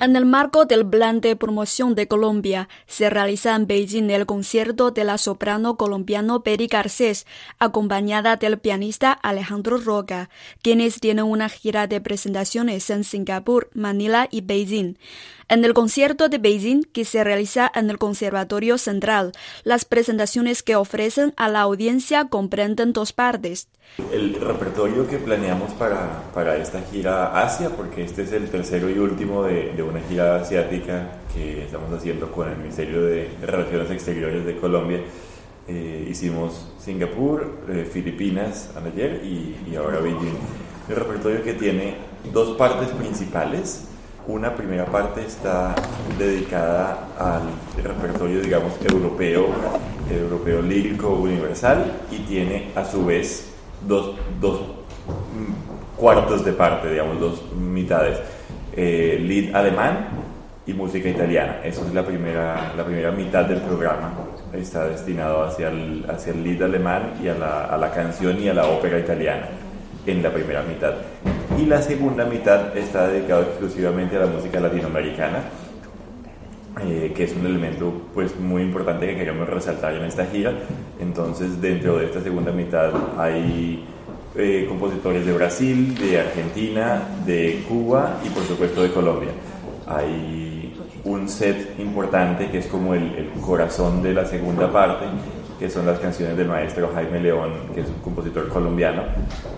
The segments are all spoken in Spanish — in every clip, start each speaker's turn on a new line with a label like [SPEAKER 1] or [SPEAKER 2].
[SPEAKER 1] En el marco del Plan de Promoción de Colombia, se realiza en Beijing el concierto de la soprano colombiano Peri Garcés, acompañada del pianista Alejandro Roca, quienes tienen una gira de presentaciones en Singapur, Manila y Beijing. En el concierto de Beijing, que se realiza en el Conservatorio Central, las presentaciones que ofrecen a la audiencia comprenden dos partes.
[SPEAKER 2] El repertorio que planeamos para, para esta gira Asia, porque este es el tercero y último de, de una gira asiática que estamos haciendo con el Ministerio de Relaciones Exteriores de Colombia, eh, hicimos Singapur, eh, Filipinas ayer y, y ahora Beijing. El repertorio que tiene dos partes principales una primera parte está dedicada al repertorio, digamos, europeo, europeo lírico universal y tiene a su vez dos, dos cuartos de parte, digamos, dos mitades. Eh, lead alemán y música italiana. Esa es la primera, la primera mitad del programa. Está destinado hacia el, hacia el lead alemán y a la, a la canción y a la ópera italiana en la primera mitad y la segunda mitad está dedicada exclusivamente a la música latinoamericana, eh, que es un elemento pues, muy importante que queremos resaltar en esta gira. Entonces, dentro de esta segunda mitad hay eh, compositores de Brasil, de Argentina, de Cuba y por supuesto de Colombia. Hay un set importante que es como el, el corazón de la segunda parte que son las canciones del maestro Jaime León, que es un compositor colombiano,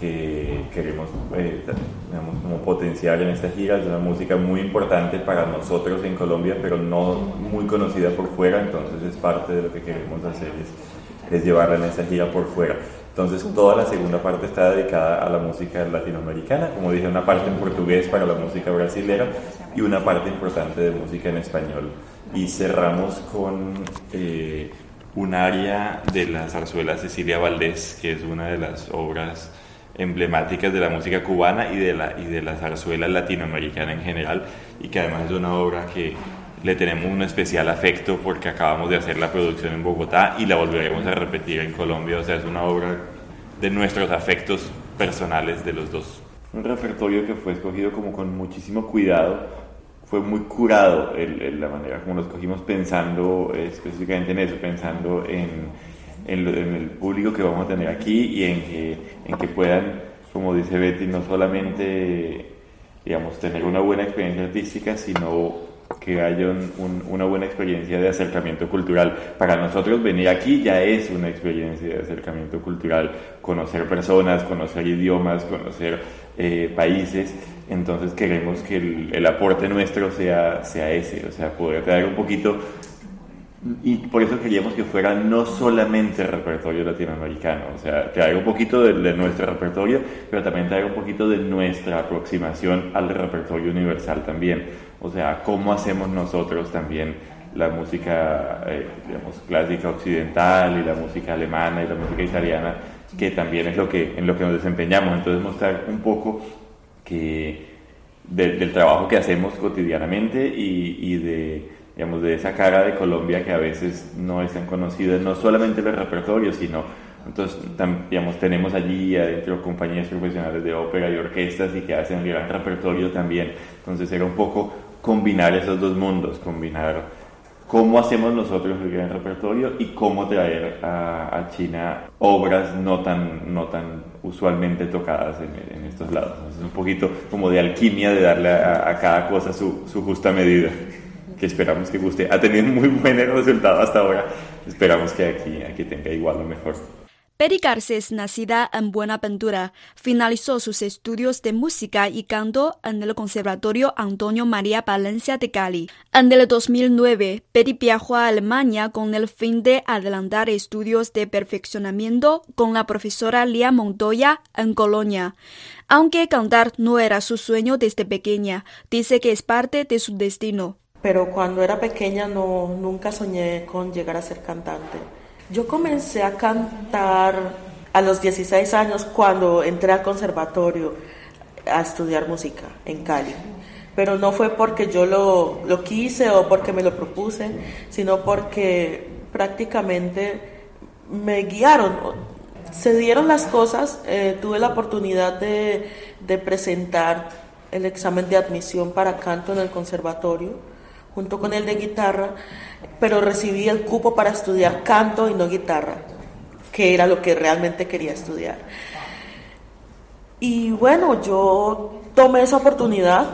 [SPEAKER 2] que queremos eh, como potenciar en esta gira. Es una música muy importante para nosotros en Colombia, pero no muy conocida por fuera, entonces es parte de lo que queremos hacer, es, es llevarla en esta gira por fuera. Entonces toda la segunda parte está dedicada a la música latinoamericana, como dije, una parte en portugués para la música brasilera y una parte importante de música en español. Y cerramos con... Eh, un área de la zarzuela Cecilia Valdés, que es una de las obras emblemáticas de la música cubana y de la, y de la zarzuela latinoamericana en general, y que además es una obra que le tenemos un especial afecto porque acabamos de hacer la producción en Bogotá y la volveremos a repetir en Colombia, o sea, es una obra de nuestros afectos personales de los dos. Un repertorio que fue escogido como con muchísimo cuidado fue muy curado el, la manera como lo escogimos pensando específicamente en eso, pensando en, el público que vamos a tener aquí y en que puedan, como dice Betty, no solamente digamos, tener una buena experiencia artística, sino que haya una buena experiencia de acercamiento cultural. Para nosotros venir aquí ya es una experiencia de acercamiento cultural, conocer personas, conocer idiomas, conocer eh, países entonces queremos que el, aporte nuestro sea, sea ese, o sea, poder traer un poquito, y por eso queríamos que fuera no solamente repertorio latinoamericano, o sea, traer un poquito de, nuestro repertorio, pero también traer un poquito de nuestra aproximación al repertorio universal también, o sea, cómo hacemos nosotros también la música, eh, digamos, clásica occidental y la música alemana y la música italiana, que también es lo que, en lo que nos desempeñamos, entonces mostrar un poco que del trabajo que hacemos cotidianamente y, de, digamos, de esa cara de Colombia que a veces no es tan conocida, no solamente el repertorio, sino, entonces, digamos, tenemos allí adentro compañías profesionales de ópera y orquestas y que hacen el gran repertorio también, entonces era un poco combinar esos dos mundos, combinar cómo hacemos nosotros el gran repertorio y cómo traer a, China obras no tan, no tan usualmente tocadas en, estos lados. es un poquito como de alquimia de darle a, cada cosa su, su, justa medida, que esperamos que guste. Ha tenido muy buen resultado hasta ahora, esperamos que aquí, aquí tenga igual o mejor.
[SPEAKER 1] Betty Garcés, nacida en Buenaventura, finalizó sus estudios de música y canto en el Conservatorio Antonio María Valencia de Cali. En el 2009, Betty viajó a Alemania con el fin de adelantar estudios de perfeccionamiento con la profesora Lía Montoya en Colonia. Aunque cantar no era su sueño desde pequeña, dice que es parte de su destino.
[SPEAKER 3] Pero cuando era pequeña no, nunca soñé con llegar a ser cantante yo comencé a cantar a los 16 años cuando entré al conservatorio a estudiar música en Cali. Pero no fue porque yo lo, lo quise o porque me lo propuse, sino porque prácticamente me guiaron. Se dieron las cosas, eh, tuve la oportunidad de, de presentar el examen de admisión para canto en el conservatorio junto con el de guitarra, pero recibí el cupo para estudiar canto y no guitarra, que era lo que realmente quería estudiar. Y bueno, yo tomé esa oportunidad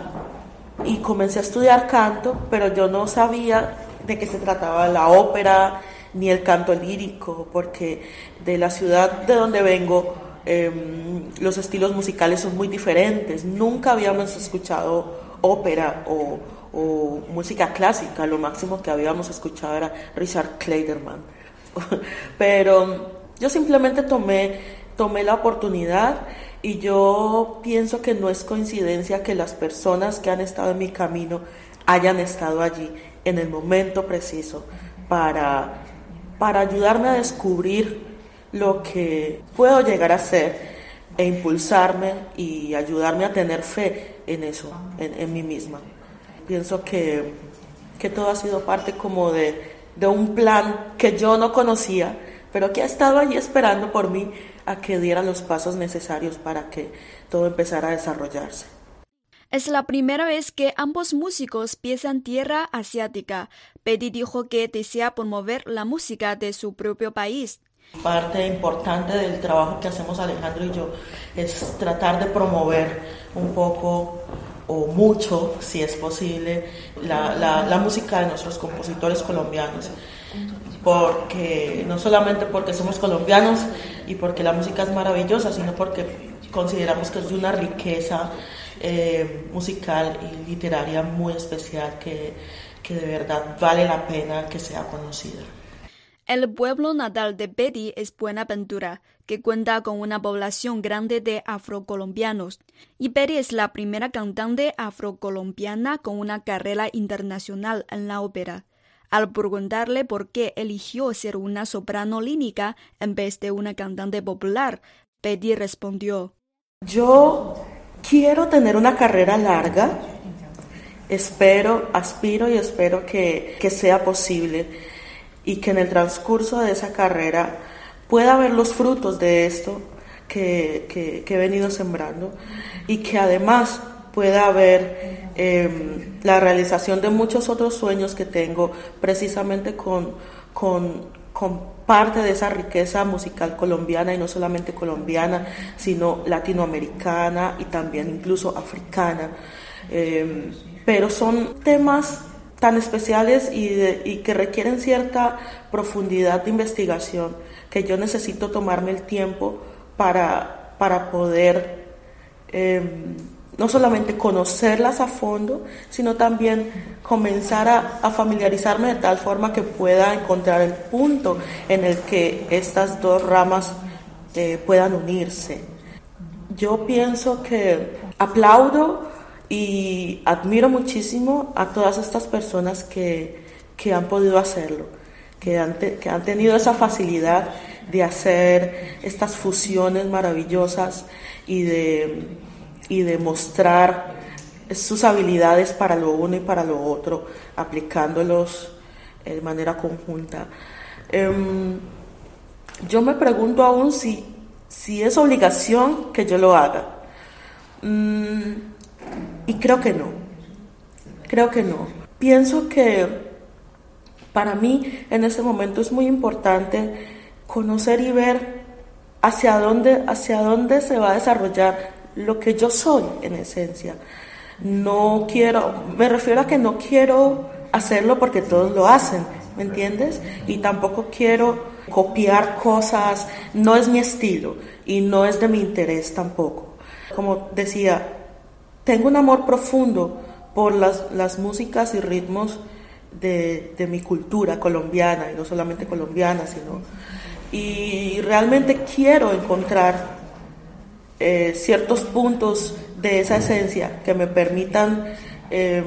[SPEAKER 3] y comencé a estudiar canto, pero yo no sabía de qué se trataba la ópera ni el canto lírico, porque de la ciudad de donde vengo em, los estilos musicales son muy diferentes. Nunca habíamos escuchado ópera o, música clásica, lo máximo que habíamos escuchado era Richard Kleiderman. Pero yo simplemente tomé, tomé la oportunidad y yo pienso que no es coincidencia que las personas que han estado en mi camino hayan estado allí en el momento preciso para, para ayudarme a descubrir lo que puedo llegar a ser e impulsarme y ayudarme a tener fe en eso, en, en mí misma pienso que, que todo ha sido parte como de, de un plan que yo no conocía, pero que ha estado allí esperando por mí a que diera los pasos necesarios para que todo empezara a desarrollarse.
[SPEAKER 1] Es la primera vez que ambos músicos piensan tierra asiática. Betty dijo que desea promover la música de su propio país.
[SPEAKER 3] Parte importante del trabajo que hacemos Alejandro y yo es tratar de promover un poco o mucho, si es posible, la, la, música de nuestros compositores colombianos. Porque no solamente porque somos colombianos y porque la música es maravillosa, sino porque consideramos que es de una riqueza eh, musical y literaria muy especial que, que de verdad vale la pena que sea conocida.
[SPEAKER 1] El pueblo natal de Betty es Buenaventura, que cuenta con una población grande de afrocolombianos. Y Betty es la primera cantante afrocolombiana con una carrera internacional en la ópera. Al preguntarle por qué eligió ser una soprano lírica en vez de una cantante popular, Betty respondió:
[SPEAKER 3] Yo quiero tener una carrera larga. Espero, aspiro y espero que, que sea posible y que en el transcurso de esa carrera pueda ver los frutos de esto que, he venido sembrando y que además pueda haber em, la realización de muchos otros sueños que tengo precisamente con, con, con, parte de esa riqueza musical colombiana y no solamente colombiana, sino latinoamericana y también incluso africana. Em, pero son temas tan especiales y, que requieren cierta profundidad de investigación que yo necesito tomarme el tiempo para, para poder em, no solamente conocerlas a fondo, sino también comenzar a, familiarizarme de tal forma que pueda encontrar el punto en el que estas dos ramas eh, puedan unirse. Yo pienso que aplaudo y admiro muchísimo a todas estas personas que, que han podido hacerlo, que han, que han tenido esa facilidad de hacer estas fusiones maravillosas y de, y de mostrar sus habilidades para lo uno y para lo otro, aplicándolos de manera conjunta. Em, yo me pregunto aún si, si es obligación que yo lo haga. Mm, y creo que no. Creo que no. Pienso que para mí en este momento es muy importante conocer y ver hacia dónde, hacia dónde se va a desarrollar lo que yo soy en esencia. No quiero, me refiero a que no quiero hacerlo porque todos lo hacen, ¿me entiendes? Y tampoco quiero copiar cosas, no es mi estilo y no es de mi interés tampoco. Como decía, tengo un amor profundo por las, las músicas y ritmos de, de, mi cultura colombiana, y no solamente colombiana, sino... Y realmente quiero encontrar eh, ciertos puntos de esa esencia que me permitan, eh,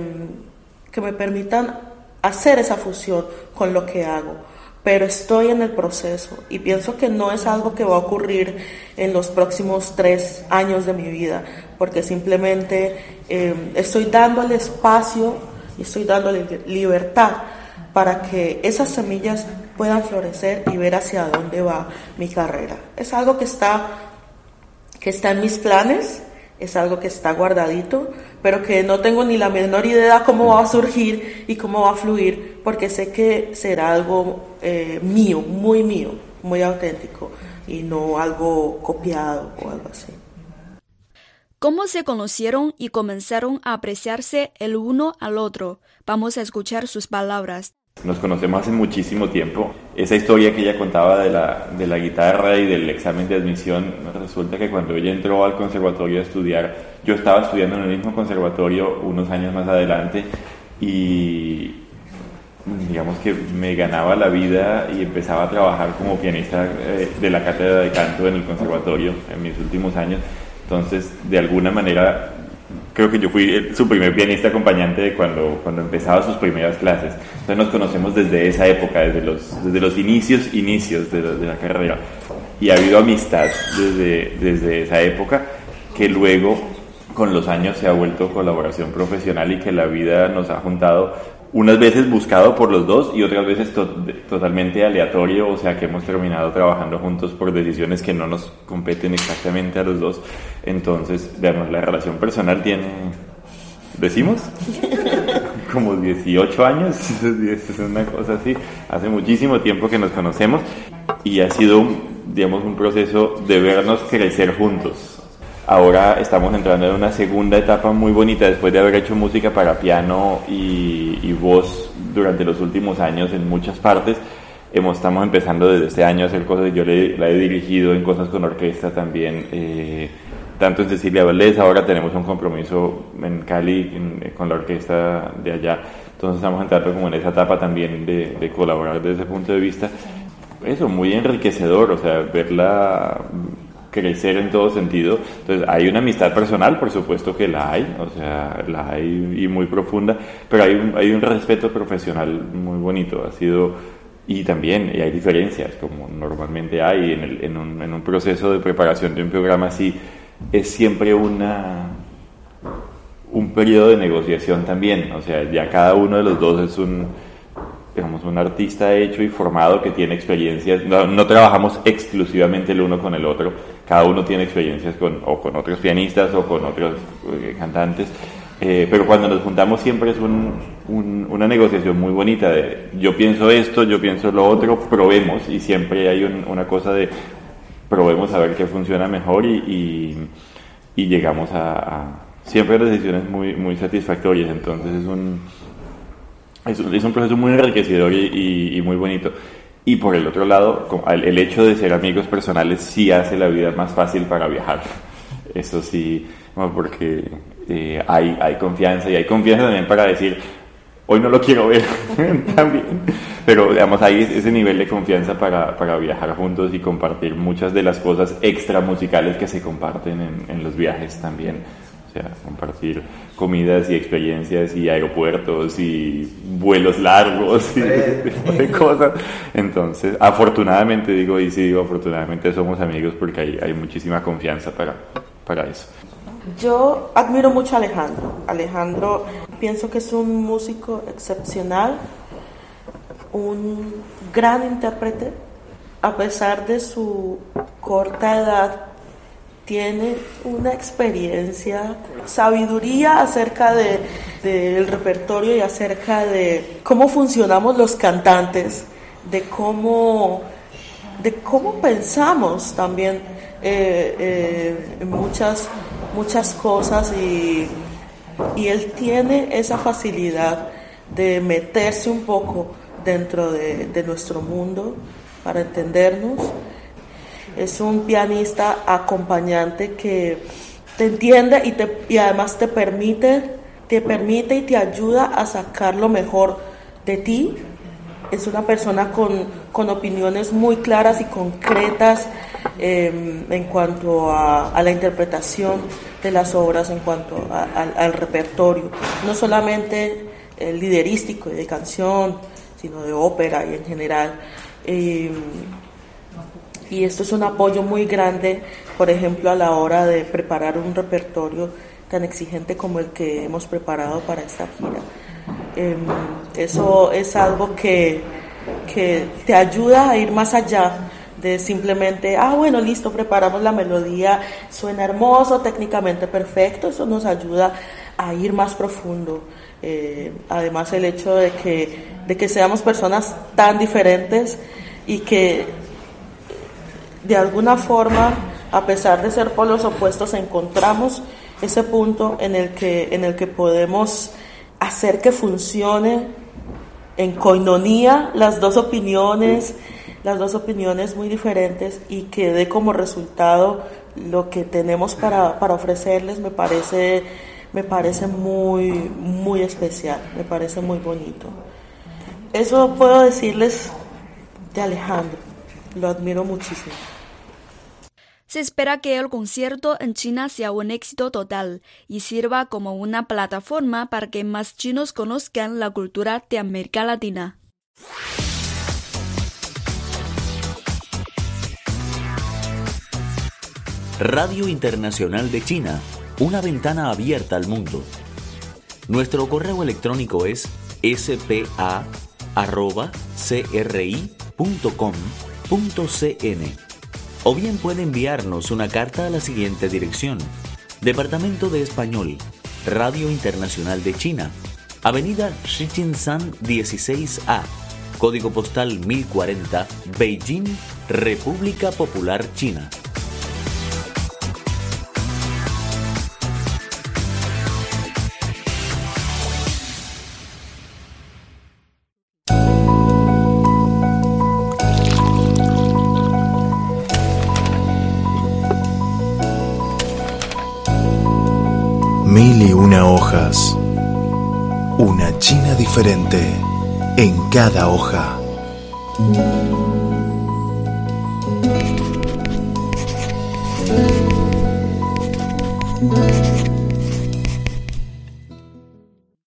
[SPEAKER 3] que me permitan hacer esa fusión con lo que hago. Pero estoy en el proceso y pienso que no es algo que va a ocurrir en los próximos tres años de mi vida, porque simplemente eh, estoy dándole espacio y estoy dándole libertad para que esas semillas puedan florecer y ver hacia dónde va mi carrera. Es algo que está, que está en mis planes, es algo que está guardadito, pero que no tengo ni la menor idea cómo va a surgir y cómo va a fluir, porque sé que será algo eh, mío, muy mío, muy auténtico y no algo copiado o algo así.
[SPEAKER 1] ¿Cómo se conocieron y comenzaron a apreciarse el uno al otro? Vamos a escuchar sus palabras.
[SPEAKER 2] Nos conocemos hace muchísimo tiempo. Esa historia que ella contaba de la, de la guitarra y del examen de admisión, resulta que cuando ella entró al conservatorio a estudiar, yo estaba estudiando en el mismo conservatorio unos años más adelante y digamos que me ganaba la vida y empezaba a trabajar como pianista eh, de la cátedra de canto en el conservatorio en mis últimos años. Entonces, de alguna manera, creo que yo fui su primer pianista acompañante de cuando, cuando empezaba sus primeras clases. Entonces nos conocemos desde esa época, desde los, desde los inicios, inicios de, de la carrera. Y ha habido amistad desde, desde esa época que luego con los años se ha vuelto colaboración profesional y que la vida nos ha juntado unas veces buscado por los dos y otras veces totalmente aleatorio, o sea que hemos terminado trabajando juntos por decisiones que no nos competen exactamente a los dos. Entonces, veamos, la relación personal tiene, decimos, como 18 años, es una cosa así, hace muchísimo tiempo que nos conocemos y ha sido, digamos, un proceso de vernos crecer juntos Ahora estamos entrando en una segunda etapa muy bonita después de haber hecho música para piano y, voz durante los últimos años en muchas partes. Hemos, estamos empezando desde este año a hacer cosas, yo le, la he dirigido en cosas con orquesta también, eh, tanto en Cecilia Valdés, ahora tenemos un compromiso en Cali con la orquesta de allá, entonces estamos entrando como en esa etapa también de, de colaborar desde ese punto de vista. Eso, muy enriquecedor, o sea, verla crecer en todo sentido. Entonces, hay una amistad personal, por supuesto que la hay, o sea, la hay y muy profunda, pero hay un, hay un respeto profesional muy bonito. Ha sido, y también hay diferencias, como normalmente hay en, el, en, un, en un proceso de preparación de un programa así, es siempre una un periodo de negociación también, o sea, ya cada uno de los dos es un digamos, un artista hecho y formado que tiene experiencias, no, trabajamos exclusivamente el uno con el otro, cada uno tiene experiencias con, o con otros pianistas o con otros eh, cantantes, eh, pero cuando nos juntamos siempre es un, una negociación muy bonita de yo pienso esto, yo pienso lo otro, probemos y siempre hay una cosa de probemos a ver qué funciona mejor y, y, llegamos a, siempre decisiones muy, muy satisfactorias, entonces es un es, un proceso muy enriquecedor y, muy bonito. Y por el otro lado, el, hecho de ser amigos personales sí hace la vida más fácil para viajar. Eso sí, porque eh, hay, hay confianza y hay confianza también para decir, hoy no lo quiero ver también. Pero digamos, hay ese nivel de confianza para, para, viajar juntos y compartir muchas de las cosas extra musicales que se comparten en, en los viajes también. O sea, compartir comidas y experiencias y aeropuertos y vuelos largos y ese tipo de cosas. Entonces, afortunadamente digo, y sí digo, afortunadamente somos amigos porque hay, hay muchísima confianza para, para eso.
[SPEAKER 3] Yo admiro mucho a Alejandro. Alejandro pienso que es un músico excepcional, un gran intérprete, a pesar de su corta edad tiene una experiencia, sabiduría acerca del de, repertorio y acerca de cómo funcionamos los cantantes, de cómo, de cómo pensamos también eh, eh, muchas, muchas cosas y, y él tiene esa facilidad de meterse un poco dentro de, de nuestro mundo para entendernos. Es un pianista acompañante que te entiende y, te, y además te permite, te permite y te ayuda a sacar lo mejor de ti. Es una persona con, con opiniones muy claras y concretas em, en cuanto a, la interpretación de las obras, en cuanto al, repertorio. No solamente el liderístico y de canción, sino de ópera y en general. Em, y esto es un apoyo muy grande, por ejemplo, a la hora de preparar un repertorio tan exigente como el que hemos preparado para esta gira. Em, eso es algo que, que te ayuda a ir más allá de simplemente, ah, bueno, listo, preparamos la melodía, suena hermoso, técnicamente perfecto, eso nos ayuda a ir más profundo. Eh, además, el hecho de que, de que seamos personas tan diferentes y que de alguna forma, a pesar de ser polos opuestos, encontramos ese punto en el que, en el que podemos hacer que funcione en coinonía las dos opiniones, las dos opiniones muy diferentes y que dé como resultado lo que tenemos para, para ofrecerles me parece, me parece muy, muy especial, me parece muy bonito. Eso puedo decirles de Alejandro, lo admiro muchísimo.
[SPEAKER 1] Se espera que el concierto en China sea un éxito total y sirva como una plataforma para que más chinos conozcan la cultura de América Latina.
[SPEAKER 4] Radio Internacional de China, una ventana abierta al mundo. Nuestro correo electrónico es spa.cri.com.cn o bien puede enviarnos una carta a la siguiente dirección. Departamento de Español, Radio Internacional de China, Avenida Shichinshan 16A, Código Postal 1040, Beijing, República Popular China.
[SPEAKER 5] Una China diferente en cada hoja.